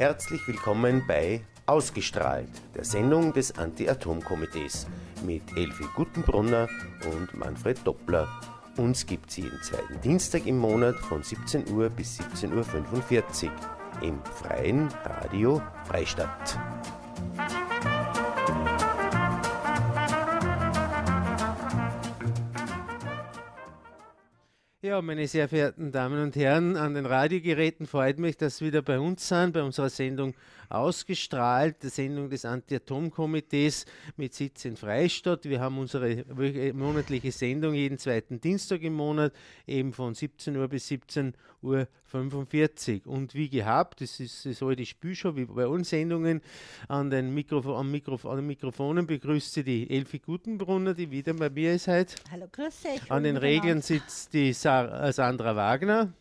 Herzlich willkommen bei Ausgestrahlt, der Sendung des Anti-Atom-Komitees mit Elfi Gutenbrunner und Manfred Doppler. Uns gibt sie jeden zweiten Dienstag im Monat von 17 Uhr bis 17.45 Uhr im freien Radio Freistadt. Meine sehr verehrten Damen und Herren, an den Radiogeräten freut mich, dass Sie wieder bei uns sind, bei unserer Sendung ausgestrahlt, der Sendung des Anti-Atom-Komitees mit Sitz in Freistadt. Wir haben unsere monatliche Sendung jeden zweiten Dienstag im Monat, eben von 17 Uhr bis 17 Uhr 45. Und wie gehabt, das ist das alte Spielshow, wie bei uns Sendungen, an den, Mikrofon, am Mikrof an den Mikrofonen begrüßt sie die Elfi Gutenbrunner, die wieder bei mir ist heute. Hallo, grüß dich. An den Regeln sitzt die äh, Sandra Wagner.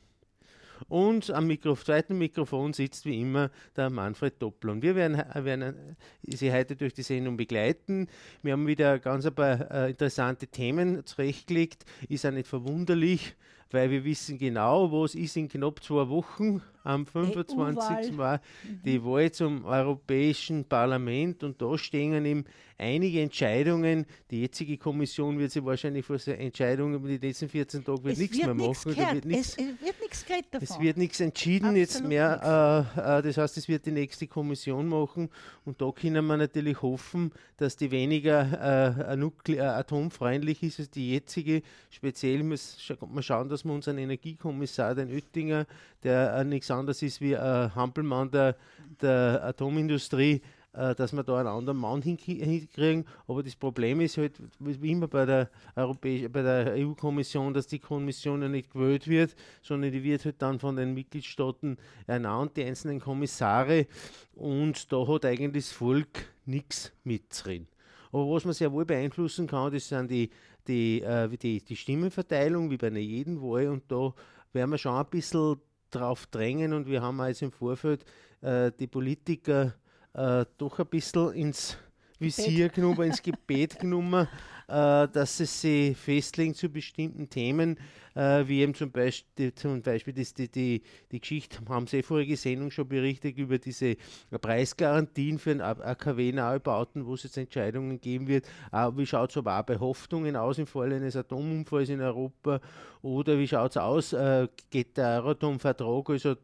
Und am Mikro zweiten Mikrofon sitzt wie immer der Manfred Doppler. Und wir werden, werden Sie heute durch die Sendung begleiten. Wir haben wieder ganz ein paar äh, interessante Themen zurechtgelegt. Ist auch nicht verwunderlich, weil wir wissen genau, was ist in knapp zwei Wochen am 25. Mai die Wahl zum Europäischen Parlament und da stehen ihm einige Entscheidungen. Die jetzige Kommission wird sich wahrscheinlich vor Entscheidungen über die letzten 14 Tage wird nichts mehr machen. Wird nichts, es, wird nichts davon. Es wird nichts entschieden Absolut jetzt mehr. Äh, äh, das heißt, es wird die nächste Kommission machen und da können wir natürlich hoffen, dass die weniger äh, atomfreundlich ist als die jetzige. Speziell muss man schauen, dass wir unseren Energiekommissar, den Oettinger, der äh, nichts anderes ist wie ein Hampelmann der, der Atomindustrie, äh, dass wir da einen anderen Mann hinkriegen. Aber das Problem ist halt, wie immer bei der, der EU-Kommission, dass die Kommission ja nicht gewählt wird, sondern die wird halt dann von den Mitgliedstaaten ernannt, die einzelnen Kommissare. Und da hat eigentlich das Volk nichts mitzureden. Aber was man sehr wohl beeinflussen kann, das sind die, die, äh, die, die Stimmenverteilung, wie bei einer jeden Wahl. Und da werden wir schon ein bisschen drauf drängen und wir haben jetzt im Vorfeld äh, die Politiker äh, doch ein bisschen ins Visier genommen, ins Gebet genommen, äh, dass sie sich festlegen zu bestimmten Themen, äh, wie eben zum Beispiel, zum Beispiel das, die, die, die Geschichte, haben Sie vorige Sendung schon berichtet über diese Preisgarantien für AKW-Neubauten, wo es jetzt Entscheidungen geben wird. Äh, wie schaut es aber auch bei Hoffnungen aus im Falle eines Atomunfalls in Europa? Oder wie schaut es aus? Äh, geht der Euratom-Vertrag, also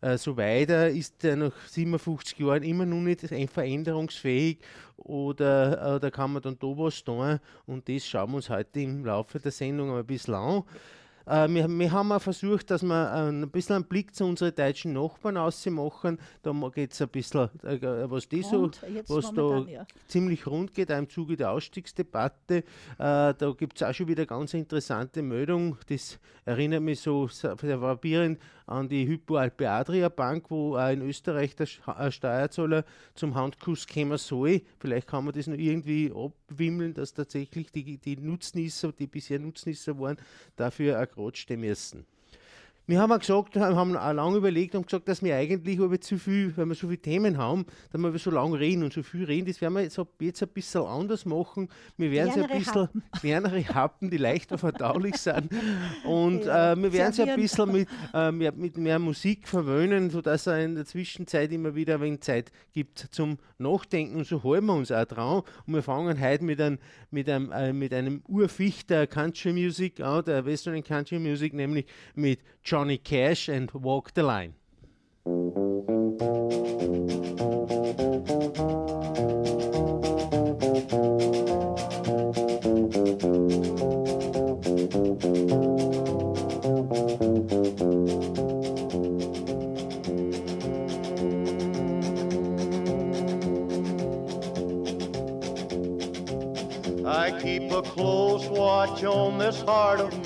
äh, so weiter, ist er nach 57 Jahren immer noch nicht veränderungsfähig oder, oder kann man dann da was tun? Und das schauen wir uns heute im Laufe der Sendung ein bisschen an. Äh, wir, wir, haben auch versucht, dass wir ein bisschen einen Blick zu unseren deutschen Nachbarn ausmachen. Da geht es ein bisschen, äh, was die so, was da ja. ziemlich rund geht, auch im Zuge der Ausstiegsdebatte. Äh, da gibt es auch schon wieder ganz interessante Meldung. Das erinnert mich so sehr frappierend an die Hypo Alpe Adria Bank, wo auch in Österreich der Steuerzahler zum Handkuss kommen soll. Vielleicht kann man das noch irgendwie abwimmeln, dass tatsächlich die, die Nutznießer, die bisher Nutznießer waren, dafür auch rutschen müssen. Wir haben auch gesagt, haben auch lange überlegt und gesagt, dass wir eigentlich über zu viel, wenn wir so viele Themen haben, dass wir so lange reden und so viel reden, das werden wir jetzt, jetzt ein bisschen anders machen. Wir werden sie ein bisschen Happen. kleinere Happen, die leichter verdaulich sind. Und ja, äh, wir werden sie ein bisschen mit, äh, mehr, mit mehr Musik verwöhnen, sodass es in der Zwischenzeit immer wieder ein wenig Zeit gibt zum Nachdenken. Und so halten wir uns auch dran. Und wir fangen heute mit einem, mit einem, äh, mit einem Urfichter Country Music an, der Western Country Music, nämlich mit John Johnny Cash and Walk the Line. I keep a close watch on this heart of mine.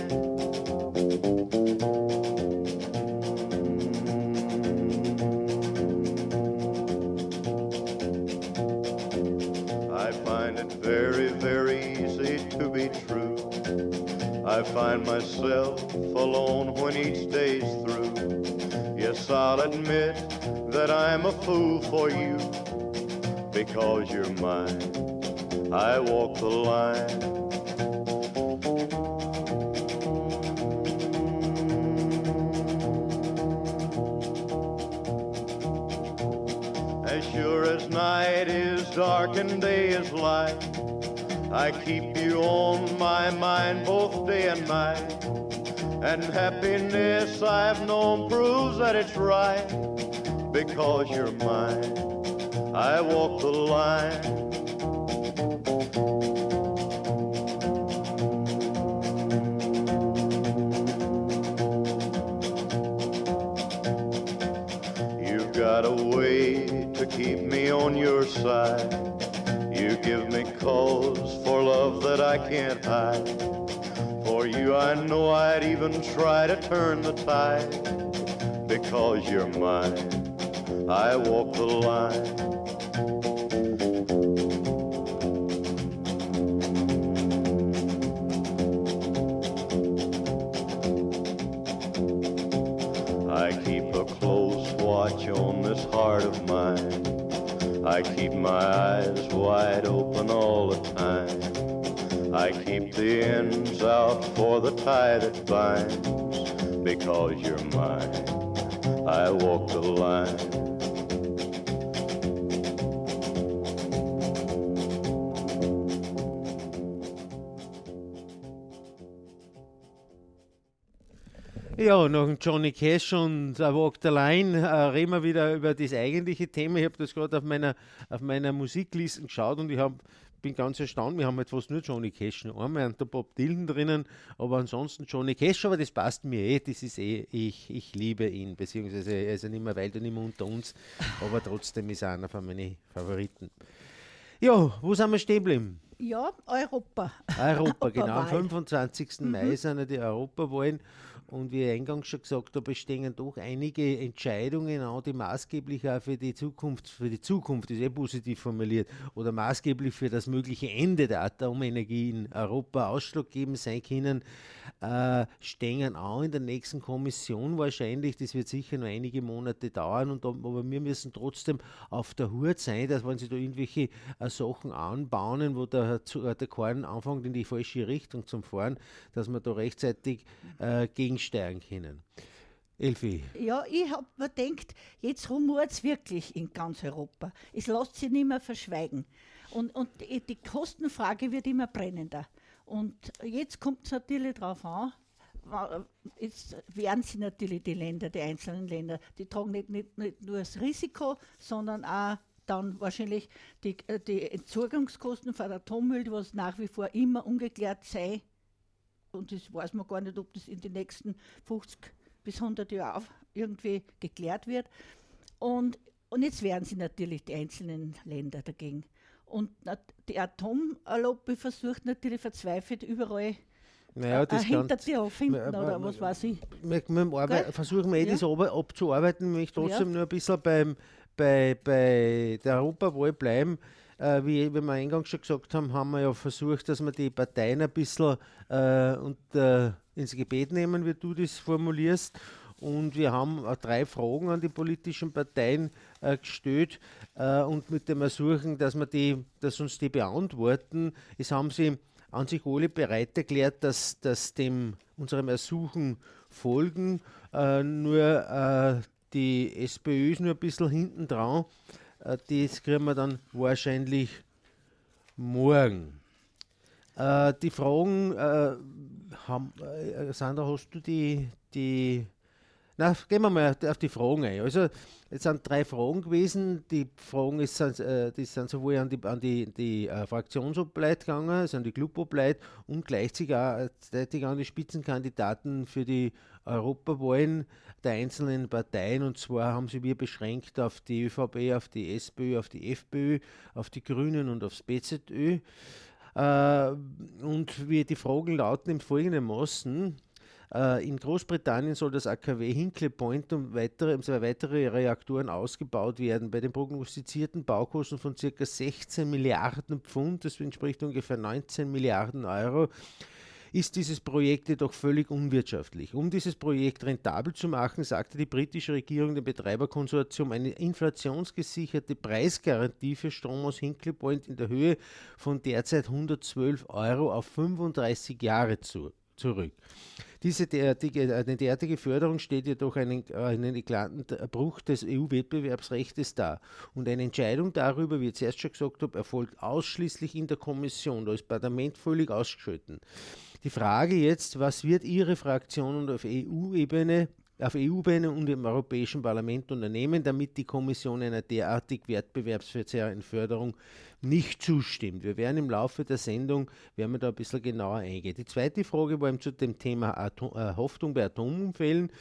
I'll admit that I'm a fool for you because you're mine. I walk the line. Because you're mine. I walk the line. You've got a way to keep me on your side. You give me cause for love that I can't hide. For you, I know I'd even try to turn the tide. Because you're mine, I walk the line. I keep a close watch on this heart of mine. I keep my eyes wide open all the time. I keep the ends out for the tie that binds. Nach dem Johnny Cash und A Walk the Line äh, reden wir wieder über das eigentliche Thema. Ich habe das gerade auf meiner, auf meiner Musikliste geschaut und ich hab, bin ganz erstaunt. Wir haben halt fast nur Johnny Cash, noch einmal und der Bob Dylan drinnen, aber ansonsten Johnny Cash, aber das passt mir eh. Das ist eh, ich, ich liebe ihn, beziehungsweise er ist ja nicht mehr weit und nicht mehr unter uns, aber trotzdem ist er einer von meinen Favoriten. Ja, wo sind wir stehen geblieben? Ja, Europa. Europa, genau. Am Europawahl. 25. Mai sind ja die Europawahlen. Und wie ich eingangs schon gesagt habe, stehen doch einige Entscheidungen an, die maßgeblich auch für die Zukunft, für die Zukunft ist eh positiv formuliert, oder maßgeblich für das mögliche Ende der Atomenergie in Europa ausschlaggebend sein können, äh, stehen an in der nächsten Kommission wahrscheinlich. Das wird sicher noch einige Monate dauern, und, aber wir müssen trotzdem auf der Hut sein, dass wenn sie da irgendwelche äh, Sachen anbauen, wo der, zu- äh, der Korn anfängt in die falsche Richtung zum Fahren, dass wir da rechtzeitig äh, gegensteuern können. Elfi, Ja, ich habe mir gedacht, jetzt rumort es wirklich in ganz Europa. Es lässt sich nicht mehr verschweigen. Und, und die, Kostenfrage wird immer brennender. Und jetzt kommt es natürlich darauf an, jetzt werden sie natürlich die Länder, die einzelnen Länder, die tragen nicht, nicht, nicht nur das Risiko, sondern auch dann wahrscheinlich die, äh, die Entsorgungskosten von Atommüll, was nach wie vor immer ungeklärt sei. Und das weiß man gar nicht, ob das in den nächsten 50 bis 100 Jahren irgendwie geklärt wird. Und, und jetzt wehren sie natürlich die einzelnen Länder dagegen. Und die Atomlobby versucht natürlich verzweifelt überall naja, ein das kann, Hintertür finden oder was weiß ich. wir, wir arbeit, versuchen wir eh Ja. das abzuarbeiten, wenn ich trotzdem Ja. nur ein bisschen beim, bei, bei der Europawahl bleiben. Äh, wie, wie wir eingangs schon gesagt haben, haben wir ja versucht, dass wir die Parteien ein bisschen äh, und, äh, ins Gebet nehmen, wie du das formulierst. Und wir haben äh, drei Fragen an die politischen Parteien äh, gestellt äh, und mit dem Ersuchen, dass, wir die, dass uns die beantworten. Es haben sie an sich alle bereit erklärt, dass, dass dem unserem Ersuchen folgen. Äh, nur die SPÖ ist nur ein bisschen hinten dran. Äh, das kriegen wir dann wahrscheinlich morgen. Äh, die Fragen, äh, haben, äh, Sandra, hast du die, die na, gehen wir mal auf die Fragen ein. Also, es sind drei Fragen gewesen. Die Fragen ist, äh, die sind sowohl an die, an die, die äh, Fraktionsobleid gegangen, also an die Clubobleid und gleichzeitig auch gleichzeitig an die Spitzenkandidaten für die Europawahlen der einzelnen Parteien. Und zwar haben sie wir beschränkt auf die ÖVP, auf die SPÖ, auf die FPÖ, auf die Grünen und aufs BZÖ. Äh, und wie die Fragen lauten im folgendermaßen. Äh, in Großbritannien soll das AKW Hinkley Point um weitere, um zwei weitere Reaktoren ausgebaut werden. Bei den prognostizierten Baukosten von ca. 16 Milliarden Pfund, das entspricht ungefähr 19 Milliarden Euro, ist dieses Projekt jedoch völlig unwirtschaftlich. Um dieses Projekt rentabel zu machen, sagte die britische Regierung dem Betreiberkonsortium eine inflationsgesicherte Preisgarantie für Strom aus Hinkley Point in der Höhe von derzeit 112 Euro auf 35 Jahre zu, zurück. Diese derartige, eine derartige Förderung steht jedoch einen, einen eklatanten Bruch des EU-Wettbewerbsrechts dar. Und eine Entscheidung darüber, wie ich zuerst schon gesagt habe, erfolgt ausschließlich in der Kommission. Da ist das Parlament völlig ausgeschalten. Die Frage jetzt, was wird Ihre Fraktion und auf EU-Ebene auf EU-Ebene und im Europäischen Parlament unternehmen, damit die Kommission einer derartig wettbewerbsverzerrenden Förderung nicht zustimmt. Wir werden im Laufe der Sendung, werden wir da ein bisschen genauer eingehen. Die zweite Frage war zu dem Thema Atom, äh, Haftung bei Atomunfällen.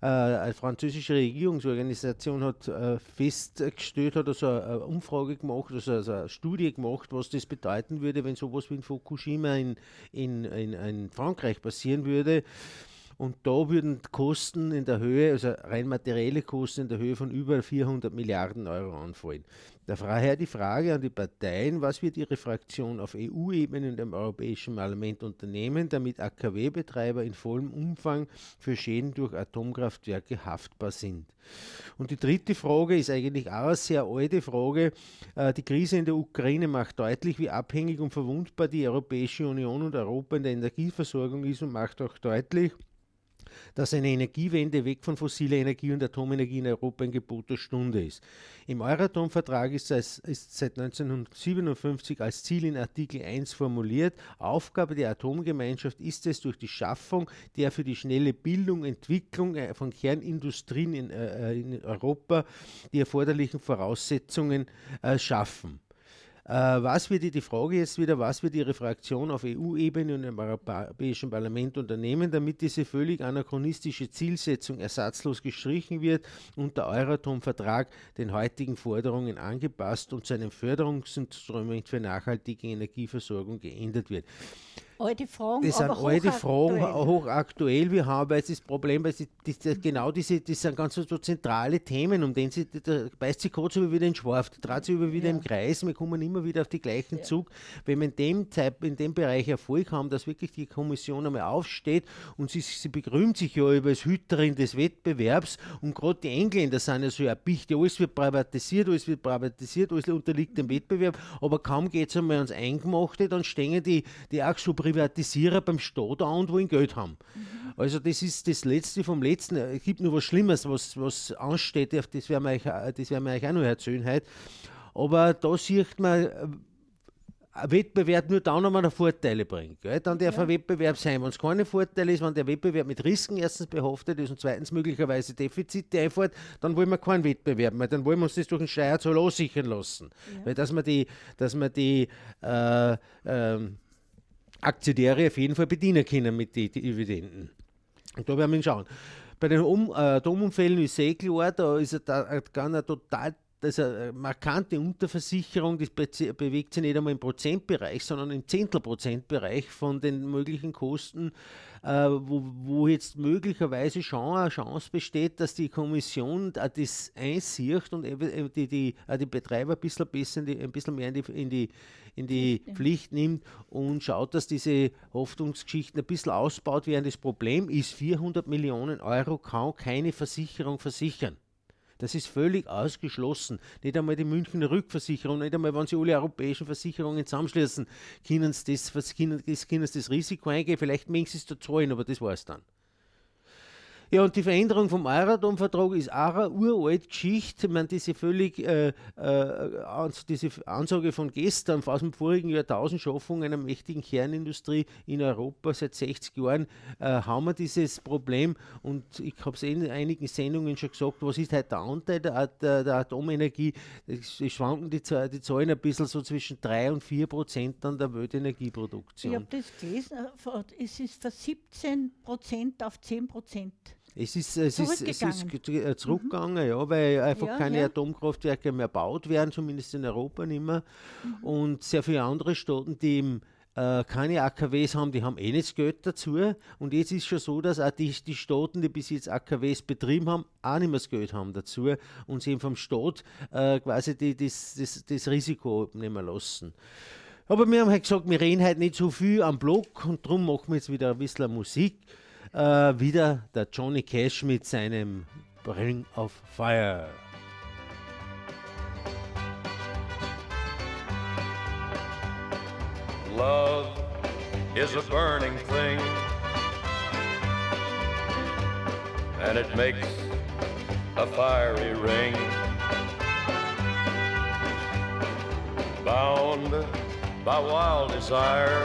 Äh, eine französische Regierungsorganisation hat äh, festgestellt, hat also eine Umfrage gemacht, also, also eine Studie gemacht, was das bedeuten würde, wenn sowas wie in Fukushima in, in, in, in Frankreich passieren würde. Und da würden Kosten in der Höhe, also rein materielle Kosten in der Höhe von über 400 Milliarden Euro anfallen. Daher die Frage an die Parteien, was wird Ihre Fraktion auf EU-Ebene und im Europäischen Parlament unternehmen, damit AKW-Betreiber in vollem Umfang für Schäden durch Atomkraftwerke haftbar sind. Und die dritte Frage ist eigentlich auch eine sehr alte Frage. Äh, die Krise in der Ukraine macht deutlich, wie abhängig und verwundbar die Europäische Union und Europa in der Energieversorgung ist und macht auch deutlich, dass eine Energiewende weg von fossiler Energie und Atomenergie in Europa ein Gebot der Stunde ist. Im Euratom-Vertrag ist, ist seit 1957 als Ziel in Artikel 1 formuliert, Aufgabe der Atomgemeinschaft ist es, durch die Schaffung der für die schnelle Bildung, Entwicklung äh, von Kernindustrien in, äh, in Europa die erforderlichen Voraussetzungen äh, schaffen. Äh, was wird die Frage jetzt wieder, was wird Ihre Fraktion auf EU-Ebene und im Europäischen Parlament unternehmen, damit diese völlig anachronistische Zielsetzung ersatzlos gestrichen wird und der Euratom-Vertrag den heutigen Forderungen angepasst und zu einem Förderungsinstrument für nachhaltige Energieversorgung geändert wird? Alte Fragen. Das sind alte Fragen, hochaktuell. Wir haben jetzt das Problem, weil sie, die, genau diese, das sind ganz so, zentrale Themen, um den sie, da beißt sich kurz über wieder in Schwarf, da dreht sich über wieder ja. im Kreis, wir kommen immer wieder auf den gleichen ja. Zug. Wenn wir in dem, Zeit, in dem Bereich Erfolg haben, dass wirklich die Kommission einmal aufsteht und sie, sie begrümt sich ja über das Hüterin des Wettbewerbs und gerade die Engländer sind ja so erpicht, alles wird privatisiert, alles wird privatisiert, alles unterliegt dem Wettbewerb, aber kaum geht es einmal ans Eingemachte, dann stehen die, die auch so Privatisierer beim Staat an und wollen Geld haben. Mhm. Also das ist das Letzte vom Letzten. Es gibt nur was Schlimmes, was, was ansteht, das werden wir euch, das werden wir euch auch noch erzählen heute. Aber da sieht man, äh, ein Wettbewerb nur dann, wenn er Vorteile bringt. Gell? Dann darf ja. ein Wettbewerb sein. Wenn es keine Vorteile ist, wenn der Wettbewerb mit Risiken erstens behaftet ist und zweitens möglicherweise Defizite einfährt, dann wollen wir keinen Wettbewerb mehr. Dann wollen wir uns das durch den Steuerzoll aussichern lassen. Ja. Weil dass man die, dass man die äh, ähm, Aktionäre auf jeden Fall bedienen können mit den Dividenden. Und da werden wir schauen. Bei den um, äh, Atomunfällen ist eh klar, da ist da eine total das ist eine markante Unterversicherung, das bewegt sich nicht einmal im Prozentbereich, sondern im Zehntelprozentbereich von den möglichen Kosten, äh, wo, wo, jetzt möglicherweise schon eine Chance besteht, dass die Kommission das einsieht und die, die, die Betreiber ein bisschen, besser die, ein bisschen mehr in die, in die, in die Pflicht nimmt und schaut, dass diese Hoffnungsgeschichten ein bisschen ausbaut werden. Das Problem ist, 400 Millionen Euro kann keine Versicherung versichern. Das ist völlig ausgeschlossen. Nicht einmal die Münchner Rückversicherung, nicht einmal, wenn sie alle europäischen Versicherungen zusammenschließen, können sie das, können, können sie das Risiko eingehen. Vielleicht mögen sie es da zahlen, aber das war es dann. Ja, und die Veränderung vom Euratom-Vertrag ist auch eine uralte Geschichte. Ich meine, diese völlig, äh, äh, diese Ansage von gestern, aus dem vorigen Jahrtausend, Schaffung einer mächtigen Kernindustrie in Europa seit 60 Jahren, äh, haben wir dieses Problem. Und ich habe es in einigen Sendungen schon gesagt, was ist heute der Anteil der, der, der Atomenergie? Es schwanken die, die Zahlen ein bisschen so zwischen 3 und 4 Prozent an der Weltenergieproduktion. Ich habe das gelesen, äh, es ist von 17 Prozent auf 10 Prozent. Es ist, es ist, es ist äh, zurückgegangen, mhm. ja, weil einfach ja, keine ja. Atomkraftwerke mehr gebaut werden, zumindest in Europa nicht mehr. Mhm. Und sehr viele andere Staaten, die im äh, keine AKWs haben, die haben eh nicht das Geld dazu. Und jetzt ist schon so, dass auch die, die Staaten, die bis jetzt AKWs betrieben haben, auch nicht mehr das Geld haben dazu und sie vom Staat äh, quasi die, das, das, das Risiko abnehmen lassen. Aber wir haben halt gesagt, wir reden heute nicht so viel am Block und darum machen wir jetzt wieder ein bisschen Musik. Äh, wieder der Johnny Cash mit seinem Ring of Fire. Love is a burning thing, and it makes a fiery ring. Bound by wild desire,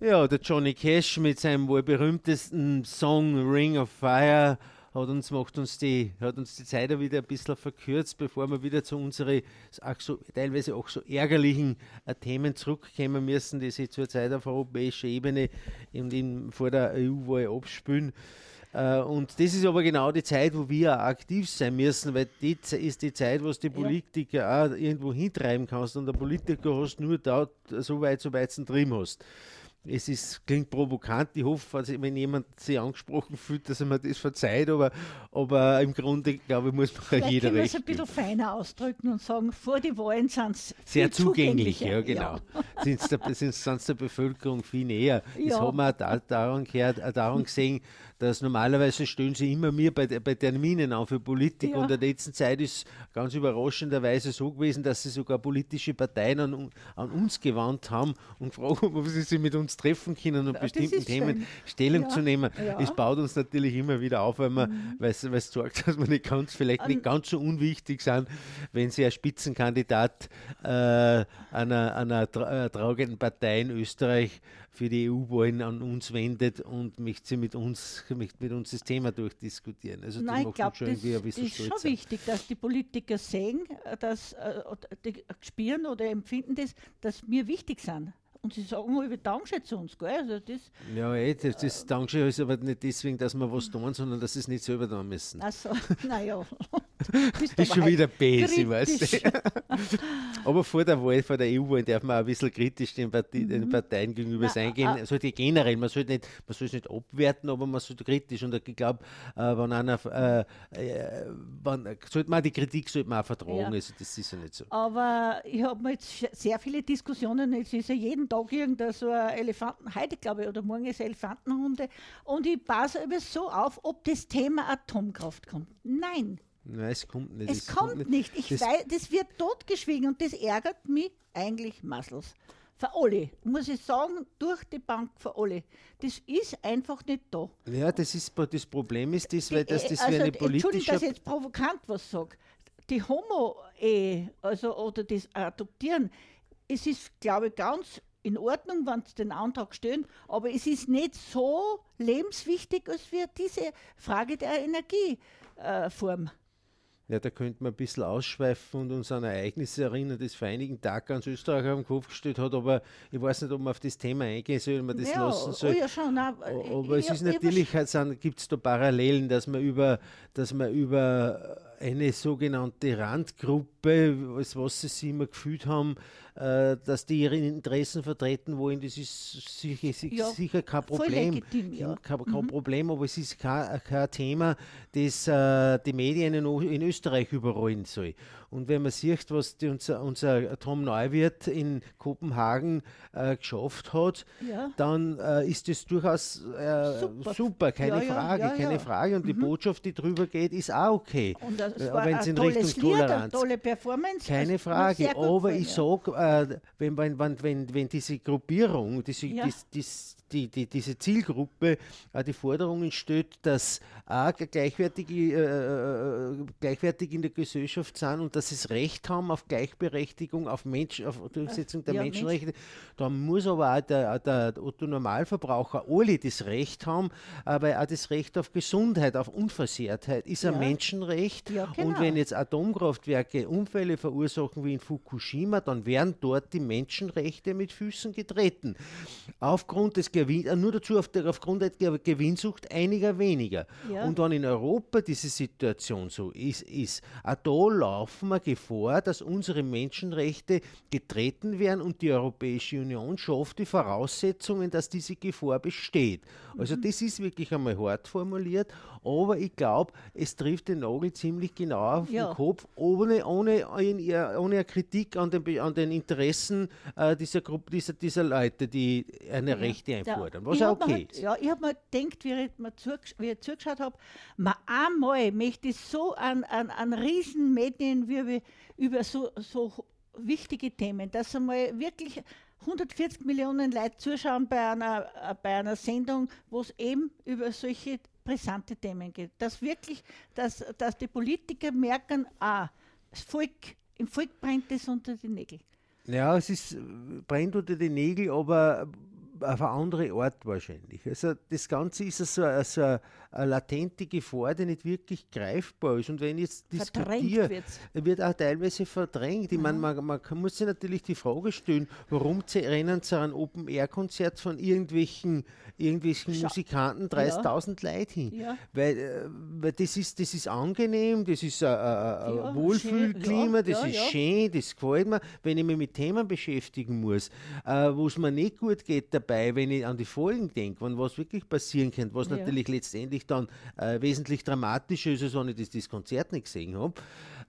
Ja, der Johnny Cash mit seinem wohl berühmtesten Song Ring of Fire hat uns, macht uns die, hat uns die Zeit wieder ein bisschen verkürzt, bevor wir wieder zu unseren auch so, teilweise auch so ärgerlichen äh, Themen zurückkommen müssen, die sich zurzeit auf europäischer Ebene und in, vor der EU-Wahl abspülen. Äh, und das ist aber genau die Zeit, wo wir auch aktiv sein müssen, weil Ze- ist die Zeit, wo du die Politiker auch irgendwo hintreiben kannst und der Politiker hast nur da so weit, so weit du drin hast. Es ist, klingt provokant. Ich hoffe, also, wenn jemand sich angesprochen fühlt, dass er mir das verzeiht, aber, aber im Grunde, glaube ich, muss man Vielleicht jeder können wir es recht ein bisschen feiner ausdrücken und sagen, vor die Wahlen sind es Sehr zugänglich, ja, genau. Sind es der, der Bevölkerung viel näher. Das Ja. haben wir da, daran, gehört, äh, daran gesehen, dass normalerweise stellen sie immer mir bei, bei Terminen an für Politik Ja. und in der letzten Zeit ist ganz überraschenderweise so gewesen, dass sie sogar politische Parteien an, an uns gewandt haben und fragen, ob sie sich mit uns treffen können und Ja, das bestimmten Themen schön. Stellung Ja, zu nehmen. Es baut uns natürlich immer wieder auf, weil man, weil es sorgt, dass wir nicht ganz, vielleicht nicht ganz so unwichtig sind, wenn sie ein Spitzenkandidat äh, einer, einer tra tragenden Partei in Österreich für die EU-Wahlen an uns wendet und möchte sie mit uns, möchte mit uns das Thema durchdiskutieren. Also Nein, ich glaube, das, das ist schon sein. wichtig, dass die Politiker sehen, äh, dass äh, oder die spüren oder empfinden das, dass wir wichtig sind. Und sie sagen mal über Dankeschön zu uns, gell? Also das, Ja, eh, das, das Dankeschön ist aber nicht deswegen, dass wir was tun, sondern dass sie es nicht selber tun müssen. also, naja. Bist Das ist schon wieder weißt kritisch. du. Aber vor der Wahl, vor der EU-Wahl darf man auch ein bisschen kritisch den, Parti den Mhm. Parteien gegenüber Na, sein. ah. Sollte generell, man sollte nicht, man soll es nicht abwerten, aber man sollte kritisch. Und ich glaube, äh, wenn einer, äh, äh, wenn, sollte man die Kritik sollte man auch vertragen. Ja. Also das ist ja nicht so. Aber ich habe mir jetzt sehr viele Diskussionen, es ist ja jeden Tag irgendein so ein Elefanten, heute glaube ich, oder morgen ist Elefantenhunde. Und ich passe immer so auf, ob das Thema Atomkraft kommt. Nein, Nein, es kommt nicht. es kommt nicht. Ich Das- weiß, das wird totgeschwiegen und das ärgert mich eigentlich maßlos. Für alle, muss ich sagen, durch die Bank für alle. Das ist einfach nicht da. Ja, das, ist, das Problem ist das, weil das, das also, wie eine Entschuldigung, politische... dass ich jetzt provokant was sage. Die Homo-Ehe, also, oder das Adoptieren, es ist, glaube ich, ganz in Ordnung, wenn sie den Antrag stellen, aber es ist nicht so lebenswichtig, als wir diese Frage der Energieform. Ja, da könnte man ein bisschen ausschweifen und uns an Ereignisse erinnern, das vor einigen Tagen ganz Österreich auf den Kopf gestellt hat, aber ich weiß nicht, ob man auf das Thema eingehen soll, ob man das Ja, lassen soll. oh ja, schon, nein, aber ich- es ist ich- ich- natürlich, gibt es da Parallelen, dass man über, dass man über eine sogenannte Randgruppe, was, was sie sich immer gefühlt haben, äh, dass die ihre Interessen vertreten wollen, das ist sicher, Ja, sicher kein Problem. legitim, ja. Kein, kein Problem, aber es ist kein, kein Thema, das äh, die Medien in, in Österreich überrollen soll. Und wenn man sieht, was die, unser, unser Tom Neuwirth in Kopenhagen äh, geschafft hat, Ja. dann äh, ist das durchaus äh, super. Super. keine Frage, keine. Mhm. Frage. Und die Botschaft, die drüber geht, ist auch okay. Und das war wenn es in Richtung Lied, eine Toleranz tolle Performance. keine Also, Frage, aber ich sage, äh, wenn, wenn, wenn, wenn, diese Gruppierung, diese, Ja. dies, dies, die, die, diese Zielgruppe äh, die Forderungen stellt, dass auch gleichwertige, äh, äh, gleichwertig in der Gesellschaft sind und dass sie das Recht haben auf Gleichberechtigung, auf, Mensch, auf Durchsetzung der ja, Menschenrechte, dann muss aber auch der, der Otto Normalverbraucher alle das Recht haben, aber auch das Recht auf Gesundheit, auf Unversehrtheit ist ein Ja. Menschenrecht. Ja, Und genau. wenn jetzt Atomkraftwerke Unfälle verursachen wie in Fukushima, dann werden dort die Menschenrechte mit Füßen getreten. Aufgrund des Gewinn, äh, nur dazu auf der, aufgrund der Gewinnsucht einiger weniger. Ja. Und wenn in Europa diese Situation so ist, ist auch da laufen wir Gefahr, dass unsere Menschenrechte getreten werden und die Europäische Union schafft die Voraussetzungen, dass diese Gefahr besteht. Also Mhm. das ist wirklich einmal hart formuliert, aber ich glaube, es trifft den Nagel ziemlich genau auf Ja. den Kopf, ohne, ohne, ohne, ohne eine Kritik an den, an den Interessen äh, dieser Gruppe, dieser, dieser Leute, die eine Rechte einfordern, was mir okay halt, ist. Ja, ich habe mir gedacht, wie ich, mir zugesch wie ich zugeschaut habe, mal einmal möchte ich so an, an, an riesen Medienwirbel über so, so wichtige Themen, dass einmal wirklich 140 Millionen Leute zuschauen bei einer, bei einer Sendung, wo es eben über solche brisante Themen geht. Dass wirklich, dass, dass die Politiker merken, ah, das Volk, im Volk brennt es unter die Nägel. Ja, es ist, äh, brennt unter die Nägel, aber auf eine andere Art wahrscheinlich. Also das Ganze ist so, so eine, eine latente Gefahr, die nicht wirklich greifbar ist. Und wenn ich jetzt diskutiere, wird's. wird auch teilweise verdrängt. Ich meine, man, man muss sich natürlich die Frage stellen, warum rennen zu einem Open-Air-Konzert von irgendwelchen, irgendwelchen. Musikanten 30.000 Leute hin? Ja. Weil, äh, weil das, ist, das ist angenehm, das ist ein, ein, ein Ja, Wohlfühlklima, schön, ja, das ja, ist ja. schön, das gefällt mir, wenn ich mich mit Themen beschäftigen muss, äh, wo es mir nicht gut geht dabei, wenn ich an die Folgen denke, wenn was wirklich passieren könnte, was Ja. natürlich letztendlich dann äh, wesentlich dramatischer ist, als wenn ich das, das Konzert nicht gesehen habe.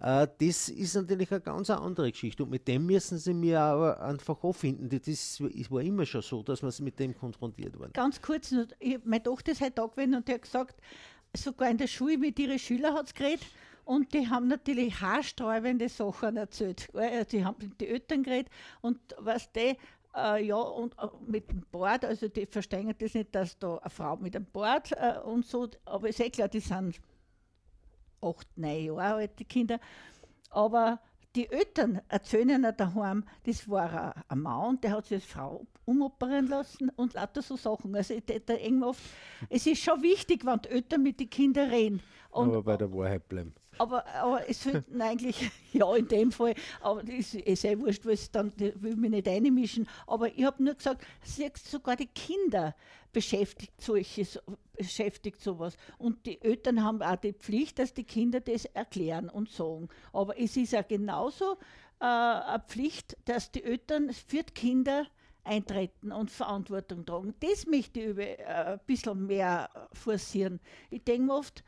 Äh, das ist natürlich eine ganz andere Geschichte und mit dem müssen sie mir aber einfach auffinden. Das war immer schon so, dass wir mit dem konfrontiert waren. Ganz kurz, meine Tochter ist heute da gewesen und die hat gesagt, sogar in der Schule mit ihren Schülern hat es geredet und die haben natürlich haarsträubende Sachen erzählt. Weil, Die haben mit den Eltern geredet und was die, äh, ja, und äh, mit dem Bord, also die verstehen das nicht, dass da eine Frau mit einem Bord äh, und so, aber ist eh klar, die sind acht, neun Jahre alt, die Kinder. Aber die Eltern erzählen ihnen daheim, das war ein- ein Mann, der hat sich als Frau umoperieren lassen und lauter so Sachen. Also da, da irgendwie oft, es ist schon wichtig, wenn die Eltern mit den Kindern reden. Und, aber bei der Wahrheit bleiben. Aber, aber es sollten eigentlich, ja, in dem Fall, aber das ist, eh wurscht, weil es dann, will mich nicht einmischen. Aber ich habe nur gesagt, siehst, sogar die Kinder beschäftigt solches, beschäftigt sowas. Und die Eltern haben auch die Pflicht, dass die Kinder das erklären und sagen. Aber es ist ja genauso äh, eine Pflicht, dass die Eltern für die Kinder eintreten und Verantwortung tragen. Das möchte ich über, äh, ein bisschen mehr forcieren. Ich denke oft,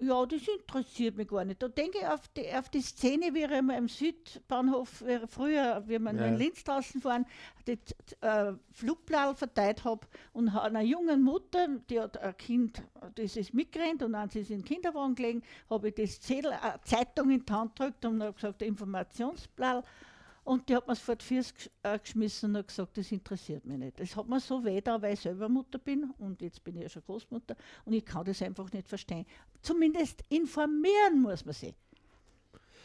ja, das interessiert mich gar nicht. Da denke ich auf die, auf die Szene, wie ich einmal im Südbahnhof, wie früher, wie wir Ja. in Linz draußen fahren, die äh, Flugblatt verteilt habe und einer jungen Mutter, die hat ein Kind, das ist mitgerannt und dann ist in den Kinderwagen gelegen, habe ich das Zettel, äh, Zeitung in die Hand gedrückt und habe gesagt, Informationsblatt. Und die hat mir vor die Füße gesch- äh, geschmissen und gesagt, das interessiert mich nicht. Das hat mir so weh da, weil ich selber Mutter bin und jetzt bin ich ja schon Großmutter und ich kann das einfach nicht verstehen. Zumindest informieren muss man sich.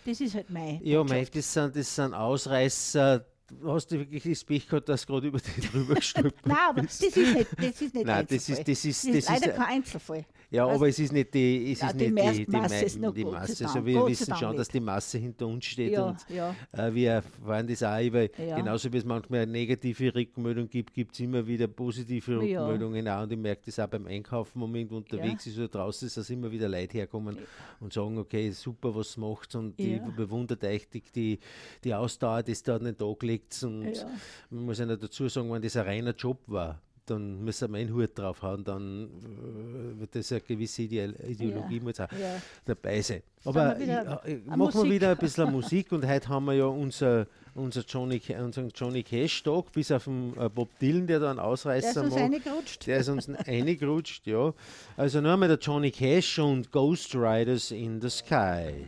Das ist halt mein. Ja, mei, Botschaft. das sind, das sind Ausreißer. Hast du wirklich das Pech gehabt, dass gerade über die drüber gestülpt Nein, aber das ist nicht, das ist nicht Nein, das Einzelfall. ist- das ist- das ist das ist- leider kein Einzelfall. Ja, Weißt aber es ist nicht die, es Ja, ist die nicht die, die, Masse ist die sei Masse. Dank, So, wir Gott wissen schon, dass nicht. die Masse hinter uns steht. Ja, und ja. Äh, wir erfahren das auch, weil genauso wie es manchmal negative Rückmeldung gibt, gibt es immer wieder positive. Rückmeldungen auch. Und ich merke das auch beim Einkaufen, wenn man irgendwo unterwegs ist oder draußen ist, dass immer wieder Leute herkommen und sagen, okay, super, was macht und die bewundert euch die, die, die Ausdauer, die da an den Legt. Und Ja. man muss ja noch dazu sagen, wenn das ein reiner Job war, dann müssen wir einen Hut draufhauen, dann äh, wird das eine gewisse Ideologie Ja, muss auch ja. dabei sein. Aber an machen wir wieder ein bisschen Musik und heute haben wir ja unser, unser Johnny, unseren Johnny Cash Tag, bis auf den äh, Bob Dylan, der da einen Der Ausreißer ist uns macht. reingerutscht. Der ist uns reingerutscht, ja. Also nur einmal der Johnny Cash und Ghost Riders in the Sky.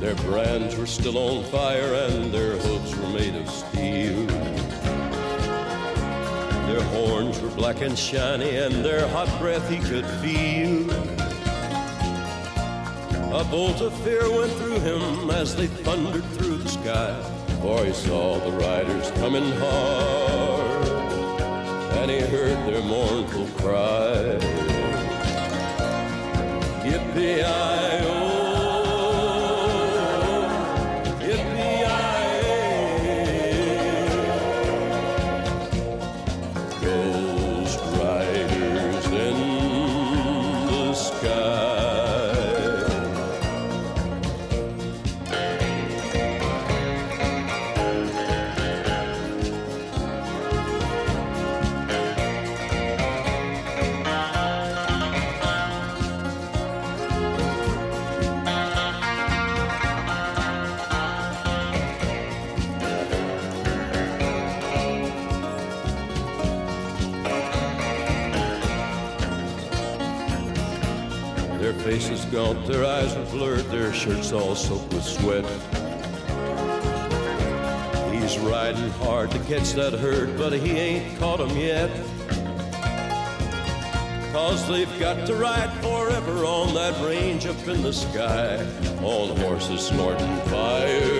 Their brands were still on fire and their hooves were made of steel. Their horns were black and shiny and their hot breath he could feel. A bolt of fear went through him as they thundered through the sky, for he saw the riders coming hard and he heard their mournful cry. Yippee-i-oh, their eyes were blurred, their shirts all soaked with sweat. He's riding hard to catch that herd, but he ain't caught 'em yet. Cause they've got to ride forever on that range up in the sky, on horses snorting fire.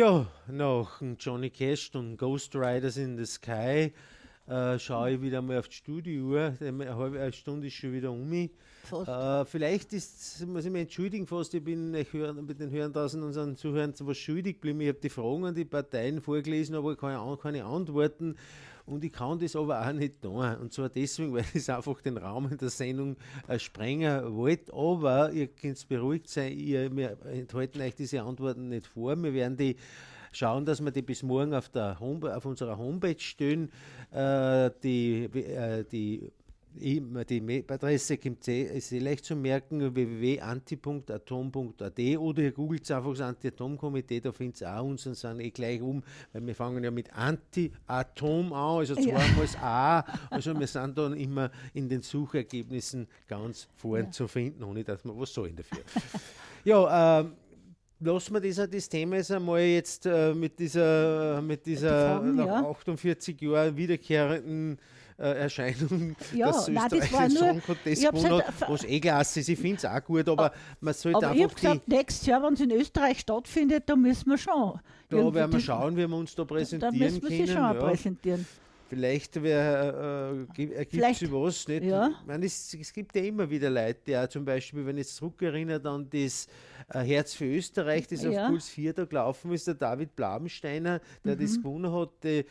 Ja, nach Johnny Cash und Ghost Riders in the Sky äh, schaue ich wieder mal auf die Studiouhr. Eine halbe Stunde ist schon wieder um mich. Äh, vielleicht ist, muss ich mich entschuldigen fast, ich bin ich höre, mit den Hörern draußen unseren Zuhörern was schuldig geblieben. Ich habe die Fragen an die Parteien vorgelesen, aber keine, keine Antworten. Und ich kann das aber auch nicht tun. Und zwar deswegen, weil ich einfach den Raum in der Sendung äh, sprengen wollte. Aber ihr könnt beruhigt sein, ihr, wir enthalten euch diese Antworten nicht vor. Wir werden die schauen, dass wir die bis morgen auf, der Home, auf unserer Homepage stehen. Äh, die, äh, die die Adresse gibt es leicht zu merken, www.anti.atom.at oder ihr googelt einfach das Anti-Atom-Komitee, da findet ihr auch uns und sind eh gleich um, weil wir fangen ja mit Anti-Atom an, also zweimal ja. A, also wir sind dann immer in den Suchergebnissen ganz vorn ja. zu finden, ohne dass wir was sollen dafür. ja, ähm, lassen wir das, das Thema jetzt einmal jetzt äh, mit dieser, mit dieser Fragen, nach ja. 48 Jahren wiederkehrenden Erscheinung, ja, nein, das war nur, Song Contest gewonnen hat, was eh klasse ist. Ich finde es auch gut, aber man sollte aber einfach ich gesagt, nächstes Jahr, wenn es in Österreich stattfindet, da müssen wir schon. Da werden wir schauen, wie wir uns da präsentieren. Da müssen wir können, sich schon ja. präsentieren. Vielleicht äh, ergibt sich was. Nicht? Ja. meine, es, es, gibt ja immer wieder Leute, die auch zum Beispiel, wenn ich jetzt zurückerinnere an das äh, Herz für Österreich, das ja. auf Puls 4 da gelaufen ist, der David Blabensteiner, der mhm. das gewonnen hat, die,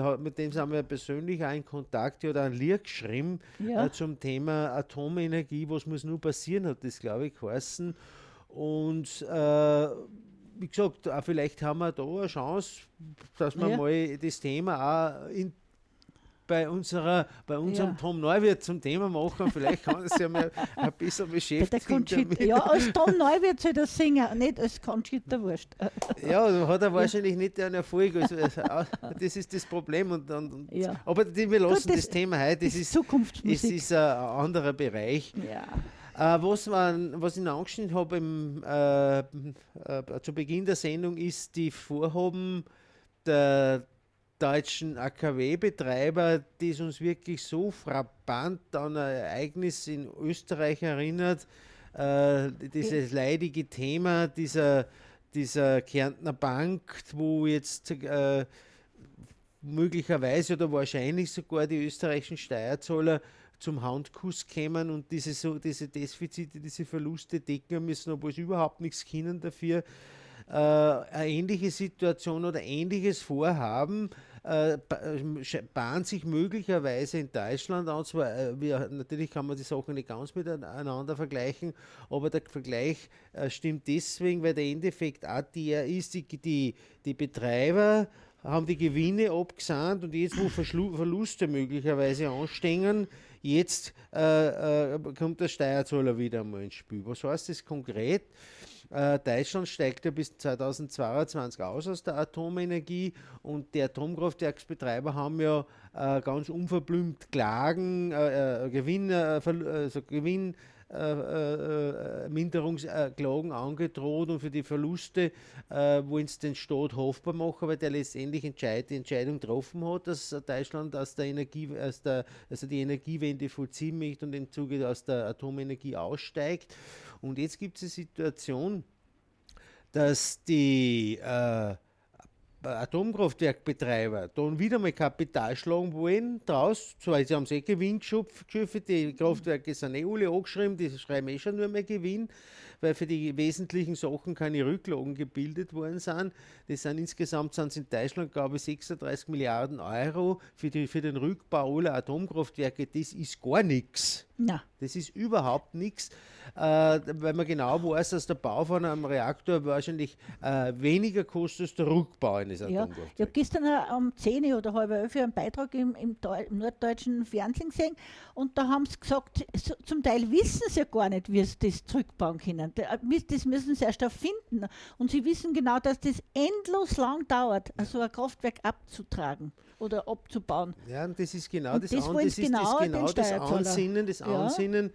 hat, mit dem sind wir persönlich auch in Kontakt, der hat ein Lied geschrieben ja. äh, zum Thema Atomenergie, was muss nur passieren, hat das, glaube ich, geheißen. Und äh, wie gesagt, vielleicht haben wir da eine Chance, dass wir ja. mal das Thema auch in bei, unserer, bei unserem ja. Tom Neuwirth zum Thema machen. Vielleicht kann es ja mal ein bisschen beschäftigen. ja, als Tom Neuwirth soll das singen, nicht als Conchita Wurst. ja, hat er wahrscheinlich nicht einen Erfolg. Also, das ist das Problem. Und, und, ja. Aber die, wir lassen Gut, das, das, Thema heute. Das ist, Zukunftsmusik. Es ist ein anderer Bereich. Ja. Uh, was, man, was ich noch angeschnitten habe im, äh, äh, zu Beginn der Sendung, ist die Vorhaben der, deutschen AKW-Betreiber, das uns wirklich so frappant an ein Ereignis in Österreich erinnert. Äh, dieses leidige Thema dieser, dieser Kärntner Bank, wo jetzt äh, möglicherweise oder wahrscheinlich sogar die österreichischen Steuerzahler zum Handkuss kämen und diese, so, diese Defizite, diese Verluste decken müssen, obwohl sie überhaupt nichts können dafür. Äh, eine ähnliche Situation oder ähnliches Vorhaben äh, äh bahnt sich möglicherweise in Deutschland an. Zwar, äh, wir, natürlich kann man die Sachen nicht ganz miteinander vergleichen, aber der Vergleich äh, stimmt deswegen, weil der Endeffekt auch der ist, die, die, die Betreiber haben die Gewinne abgesandt und jetzt, wo Verschlu Verluste möglicherweise anstehen, jetzt äh, äh, kommt der Steuerzahler wieder einmal ins Spiel. Was heißt das konkret? Äh, Deutschland steigt ja bis 2022 aus aus der Atomenergie und die Atomkraftwerksbetreiber haben ja äh, ganz unverblümt Klagen, äh, äh Gewinn, äh, also Gewinn äh, Minderungsklagen angedroht und für die Verluste äh, wollen sie den Staat hoffbar machen, weil der letztendlich Entscheid, die Entscheidung getroffen hat, dass Deutschland aus der Energie, aus der, also die Energiewende vollziehen möchte und im Zuge aus der Atomenergie aussteigt. Und jetzt gibt es eine Situation, dass die äh, Atomkraftwerkbetreiber dann wieder mal Kapital schlagen wollen draus. Zwar, sie haben eh Gewinn geschöpft, die Kraftwerke sind eh alle angeschrieben, die schreiben eh schon nur mehr Gewinn, weil für die wesentlichen Sachen keine Rücklagen gebildet worden sind. Das sind insgesamt sind in Deutschland, glaube ich, 36 Milliarden Euro für, die, für den Rückbau aller Atomkraftwerke. Das ist gar nichts. Das ist überhaupt nichts äh, weil man genau weiß, dass der Bau von einem Reaktor wahrscheinlich äh, weniger kostet als der Rückbau eines Atomkraftwerks. Ja, ich habe gestern um 10 oder halb 11 einen Beitrag im, im, im, norddeutschen Fernsehen gesehen und da haben sie gesagt, so, zum Teil wissen sie ja gar nicht, wie sie das zurückbauen können. Das müssen sie erst erfinden. Und sie wissen genau, dass das endlos lang dauert, so ein Kraftwerk abzutragen oder abzubauen. Ja, und das ist genau das, das, an, das, ist genau das, genau das Ansinnen, das Ansinnen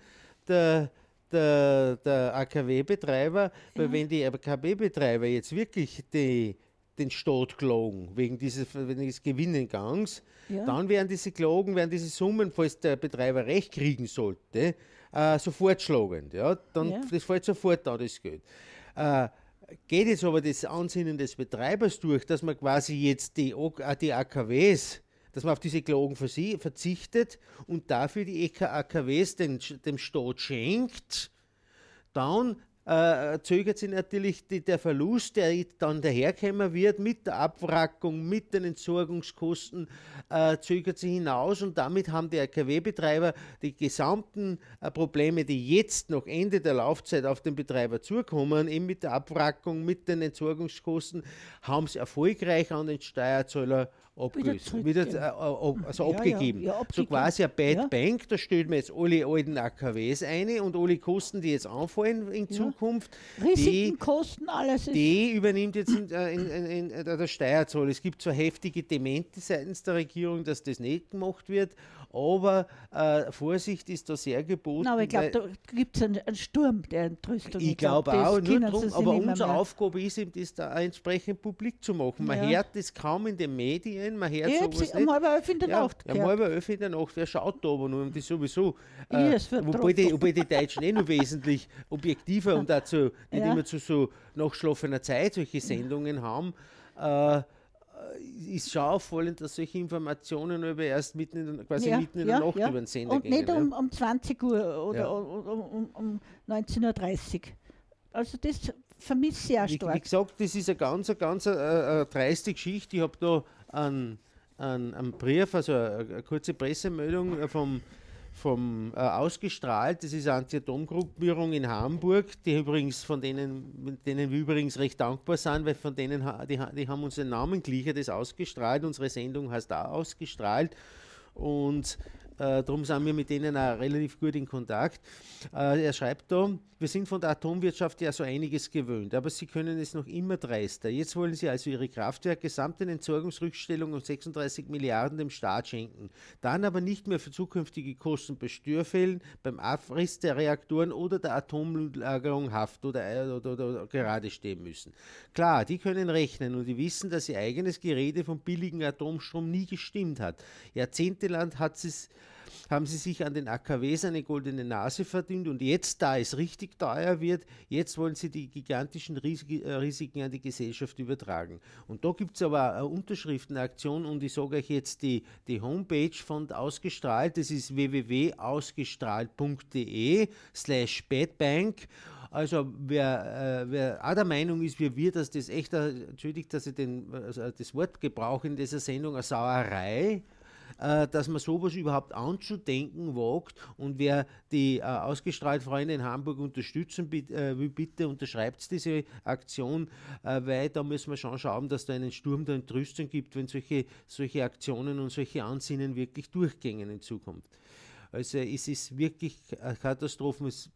der der, der AKW-Betreiber, weil wenn die AKW-Betreiber jetzt wirklich die, den Staat klagen, wegen dieses, wegen dieses Gewinnengangs, ja. dann werden diese Klagen, werden diese Summen, falls der Betreiber recht kriegen sollte, äh, sofort schlagend. Ja? Dann, ja. Das fällt sofort an, das Geld. Äh, geht jetzt aber das Ansinnen des Betreibers durch, dass man quasi jetzt die, die AKWs dass man auf diese Klagen verzichtet und dafür die AKWs den, dem Staat schenkt, dann äh, zögert sich natürlich die, der Verlust, der dann daherkommen wird mit der Abwrackung, mit den Entsorgungskosten, äh, zögert sich hinaus und damit haben die AKW-Betreiber die gesamten äh, Probleme, die jetzt noch Ende der Laufzeit auf den Betreiber zukommen, eben mit der Abwrackung, mit den Entsorgungskosten, haben sie erfolgreich an den Steuerzahler abgelöst, wieder, wieder äh, also ja, abgegeben. Ja, ja, so quasi ein Bad Bank, da stellt man jetzt alle alten AKWs ein und alle Kosten, die jetzt anfallen in Zukunft, Risiken, die, Kosten, alles. Die übernimmt jetzt in, äh, in, in, der Steuerzahl. Es gibt zwar heftige Demente seitens der Regierung, dass das nicht gemacht wird, aber äh, Vorsicht ist da sehr geboten. Na, aber ich glaube, da gibt es einen, einen, Sturm der Entrüstung. Ich, ich glaube glaub, auch, nur drum, aber unsere Aufgabe ist eben, das da entsprechend publik zu machen. Man hört das kaum in den Medien, man hört ich sowas nicht. Um halb elf in der ja, Nacht Um halb elf in der Nacht, wer schaut da aber nur um das sowieso. Äh, wobei, die, wobei die Deutschen eh nur wesentlich objektiver und dazu nicht ja. immer zu so nachschlafener Zeit solche Sendungen haben. Äh, äh, ist schon auffallend, dass solche Informationen über erst mitten in, der, quasi ja, mitten in ja, der Nacht ja. über den Sender Und gehen. nicht um, um 20 Uhr oder um, um, um 19.30 Uhr. Also das vermisse ich sehr stark. Wie, wie, gesagt, das ist eine ganz, eine ganz eine, äh, eine dreiste Geschichte. Ich habe da einen, einen, einen Brief, also eine, kurze Pressemeldung vom vom, äh, ausgestrahlt. Das ist eine Anti-Atom-Gruppierung in Hamburg, die übrigens von denen, denen wir übrigens recht dankbar sind, weil von denen die, die haben uns den Namen gleicher das ausgestrahlt. Unsere Sendung heißt da ausgestrahlt. Und äh, darum sind wir mit denen auch relativ gut in Kontakt. Äh, er schreibt da, wir sind von der Atomwirtschaft ja so einiges gewöhnt, aber sie können es noch immer dreister. Jetzt wollen sie also ihre Kraftwerke samt den Entsorgungsrückstellungen um 36 Milliarden dem Staat schenken. Dann aber nicht mehr für zukünftige Kosten bei Störfällen, beim Abriss der Reaktoren oder der Atommüllagerung haft oder, oder, oder, oder gerade stehen müssen. Klar, die können rechnen und die wissen, dass ihr eigenes Gerede vom billigen Atomstrom nie gestimmt hat. Jahrzehntelang hat es haben sie sich an den AKWs eine goldene Nase verdient und jetzt, da es richtig teuer wird, jetzt wollen sie die gigantischen äh, Risiken an die Gesellschaft übertragen. Und da gibt es aber eine Unterschriftenaktion und ich sage euch jetzt die, die Homepage von Ausgestrahlt, das ist www.ausgestrahlt.de slash badbank also wer, äh, wer auch der Meinung ist, wie wir, dass das echt, entschuldigt, dass ich den, also das Wort gebrauche in dieser Sendung, eine Sauerei äh, dass man sowas überhaupt anzudenken wagt. Und wer die äh, ausgestrahlt Freunde in Hamburg unterstützen äh, will, bitte unterschreibt diese Aktion, äh, weil da müssen wir schon schauen, dass da einen Sturm der Entrüstung gibt, wenn solche, solche Aktionen und solche Ansinnen wirklich durchgängen in Zukunft. Also es ist wirklich Katastrophen. Es,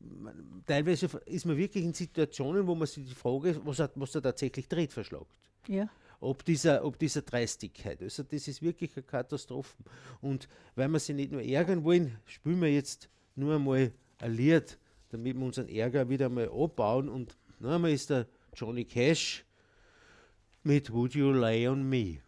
teilweise ist man wirklich in Situationen, wo man sich die Frage, was, hat, was da tatsächlich dreht, verschlagt. Ja ob dieser, ob dieser Dreistigkeit. Also das ist wirklich eine Katastrophe. Und weil wir sie nicht nur ärgern wollen, spielen wir jetzt nur einmal ein Lied, damit wir unseren Ärger wieder einmal abbauen. Und noch einmal ist der Johnny Cash mit Would You Lay on Me.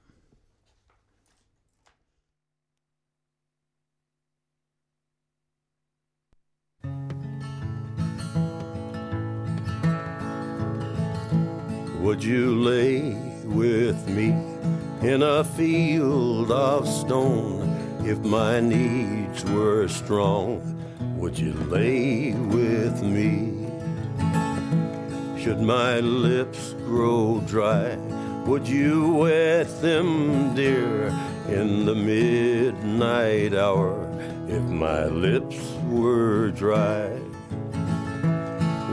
Would you lay with me in a field of stone. If my needs were strong, would you lay with me? Should my lips grow dry, would you wet them, dear, in the midnight hour? If my lips were dry,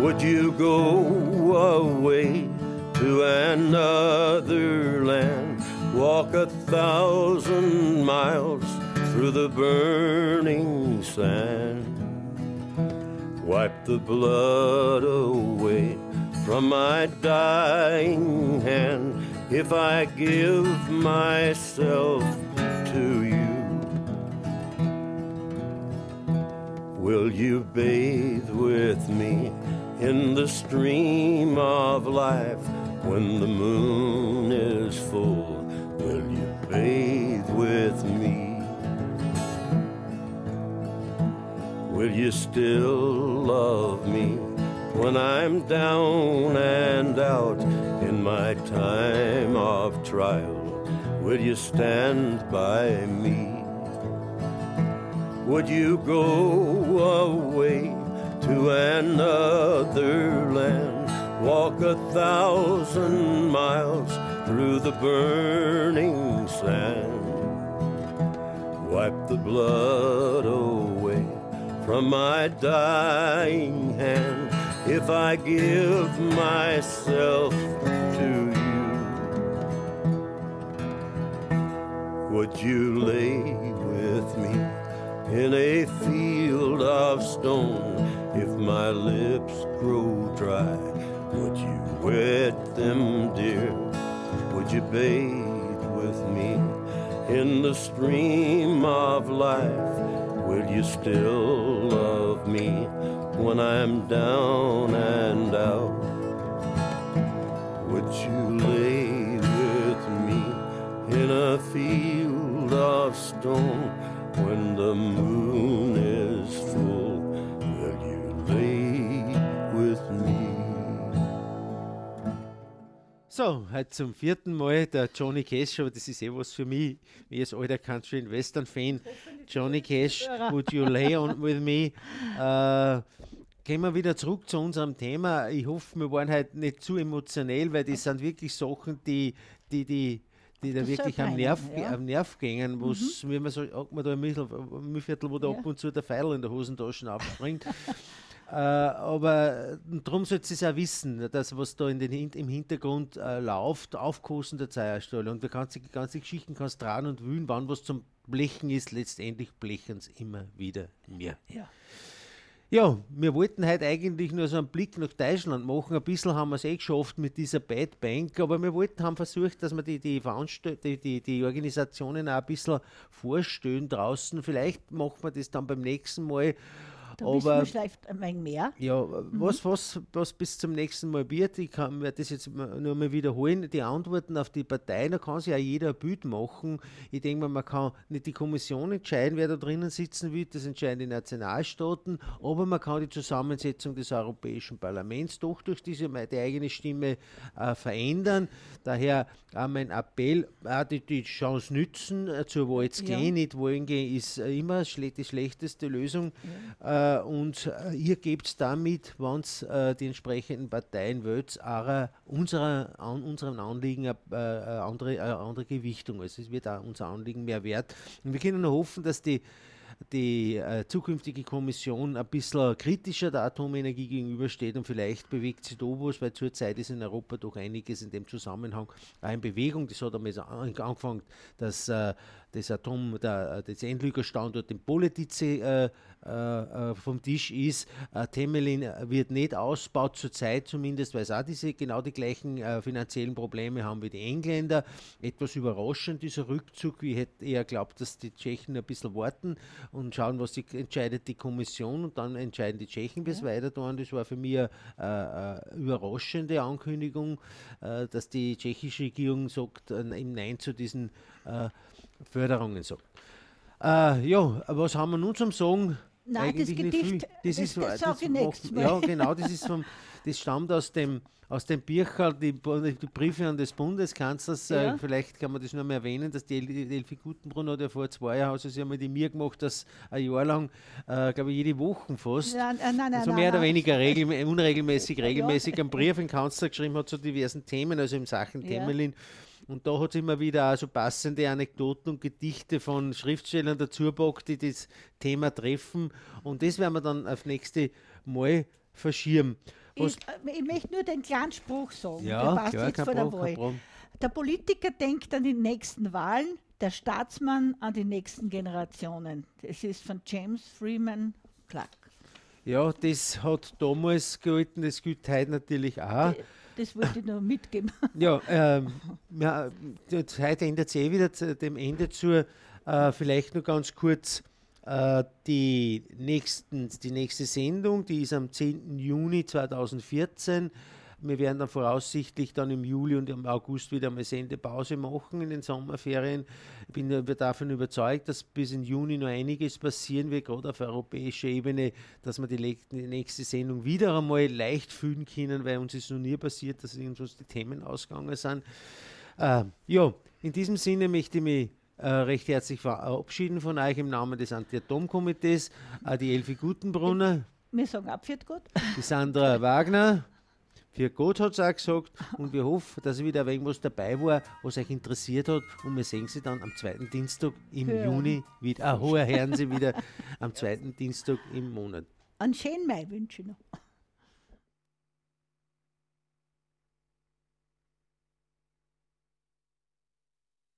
would you go away? To another land, walk a thousand miles through the burning sand. Wipe the blood away from my dying hand if I give myself to you. Will you bathe with me in the stream of life? When the moon is full, will you bathe with me? Will you still love me when I'm down and out in my time of trial? will you stand by me? Would you go away to another land? Walk a thousand miles through the burning sand. Wipe the blood away from my dying hand if I give myself to you. Would you lay with me in a field of stone if my lips grow dry? Wet them, dear? Would you bathe with me in the stream of life? Will you still love me when I'm down and out? Would you lay with me in a field of stone when the moon So, heute zum vierten Mal der Johnny Cash Show. Das ist eh was für mich, wie als alter Country and Western Fan. Johnny Cash, Would You Lay On With Me? Äh, gehen wir wieder zurück zu unserem Thema. Ich hoffe, wir waren heute nicht zu emotionell, weil das sind wirklich Sachen, die, die, die die da Das wirklich am Nerv, ja. Mhm. am Nerv gingen, wo's, wie man so, man da ein Mühlviertel, wo da Ja. ab und zu der Pfeil in der Hosentasche abspringt. äh, aber darum sollte es auch wissen, dass was da in den, im Hintergrund äh, läuft, aufkosten der Zeierstelle. Und die ganze, Geschichten kannst dran und wühlen, wann was zum Blechen ist, letztendlich blechen es immer wieder mehr. Ja. Ja, wir wollten heute eigentlich nur so einen Blick nach Deutschland machen. Ein bisschen haben wir es eh geschafft mit dieser Bad Bank, aber wir wollten, haben versucht, dass wir die, die, die, die, die Organisationen auch ein bisschen vorstellen draußen. Vielleicht machen wir das dann beim nächsten Mal. Da aber vielleicht ein wenig mehr. ja, was, was, was bis zum nächsten Mal wird, ich kann mir das jetzt nur mal wiederholen, die Antworten auf die Parteien, da kann sich ja jeder ein Bild machen. Ich denke mal, man kann nicht die Kommission entscheiden, wer da drinnen sitzen will, das entscheiden die Nationalstaaten, aber man kann die Zusammensetzung des Europäischen Parlaments doch durch diese die eigene Stimme äh, verändern. Daher auch mein Appell, auch die, die Chance nützen, äh, zur Wahl zu Ja. gehen, nicht wollen gehen, ist äh, immer die schlechteste Lösung. Äh, und äh, ihr gebt damit, wenn es äh, die entsprechenden Parteien wählt, auch unserer, an, unserem Anliegen eine äh, eine andere, andere Gewichtung. Also es wird auch unser Anliegen mehr wert. Und wir können nur hoffen, dass die die äh, zukünftige Kommission ein bisschen kritischer der Atomenergie gegenübersteht und vielleicht bewegt sich da was, weil zurzeit ist in Europa doch einiges in dem Zusammenhang auch in Bewegung. Das hat einmal angefangen, dass äh, das Atom, der, das Endlügerstandort in Politice äh, äh, äh, vom Tisch ist. Äh, Temelin wird nicht ausgebaut, zurzeit zumindest, weil es auch diese, genau die gleichen äh, finanziellen Probleme haben wie die Engländer. Etwas überraschend, dieser Rückzug. Ich hätte eher glaubt, dass die Tschechen ein bisschen warten und schauen, was die, entscheidet die Kommission und dann entscheiden die Tschechen, wie es weiter tun. Das war für mich eine äh, äh, überraschende Ankündigung, äh, dass die tschechische Regierung sagt, äh, im Nein zu diesen Förderungen sagt. Ja, was haben wir nun zum Sagen? Nein, das Eigentlich nicht Gedicht, viel. das- ist, das sag ich macht- nächstes Mal. Ja, genau, das ist vom, das stammt aus dem aus dem Bircherl, die, die Briefe an des Bundeskanzlers, äh, Ja. vielleicht kann man das nur mal erwähnen, dass die El- die Elfi Gutenbrunn hat ja vor zwei Jahren, also sie haben die mir gemacht, dass ein Jahr lang, äh, glaube ich, jede Woche fast, äh, nein, nein, also nein, mehr oder nein. weniger regel, unregelmäßig, regelmäßig einen Brief in Kanzler geschrieben hat zu diversen Themen, also in Sachen Ja. Temelin. Und da hat es immer wieder auch so passende Anekdoten und Gedichte von Schriftstellern dazu gepackt, die das Thema treffen. Und das werden wir dann auf nächste Mal verschieben. Was, Ich, äh, ich möchte nur den kleinen Spruch sagen. Ja, der passt klar, jetzt vor der Wahl. Problem. Der Politiker denkt an die nächsten Wahlen, der Staatsmann an die nächsten Generationen. Das ist von James Freeman Clark. ja, das hat damals gelten, das gilt heute natürlich auch. Das wollte ich nur mitgeben. Ja, ähm, ja, heute ändert sich eh wieder dem Ende zu. Äh, vielleicht nur ganz kurz äh, die, nächsten, die nächste Sendung, die ist am 10. Juni 2014. Wir werden dann voraussichtlich dann im Juli und im August wieder eine Sendepause machen in den Sommerferien. Ich bin über- davon überzeugt, dass bis in Juni noch einiges passieren wird, gerade auf europäischer Ebene, dass wir die, nächste Sendung wieder einmal leicht fühlen können, weil uns ist noch nie passiert, dass irgendwas die Themen ausgegangen sind. Äh, ja, In diesem Sinne möchte ich mich äh, recht herzlich verabschieden von euch im Namen des Anti-Atom-Komitees, äh, die Elfi Gutenbrunner, Wir sagen abführt gut. die Sandra Wagner. Für Gott hat es auch gesagt und wir hoffen, dass wieder irgendwas dabei war, was euch interessiert hat und wir sehen sie dann am zweiten Dienstag im Hören. Juni wieder. Ah, hören Sie wieder am zweiten Dienstag im Monat. Einen schönen Mai wünsche ich noch.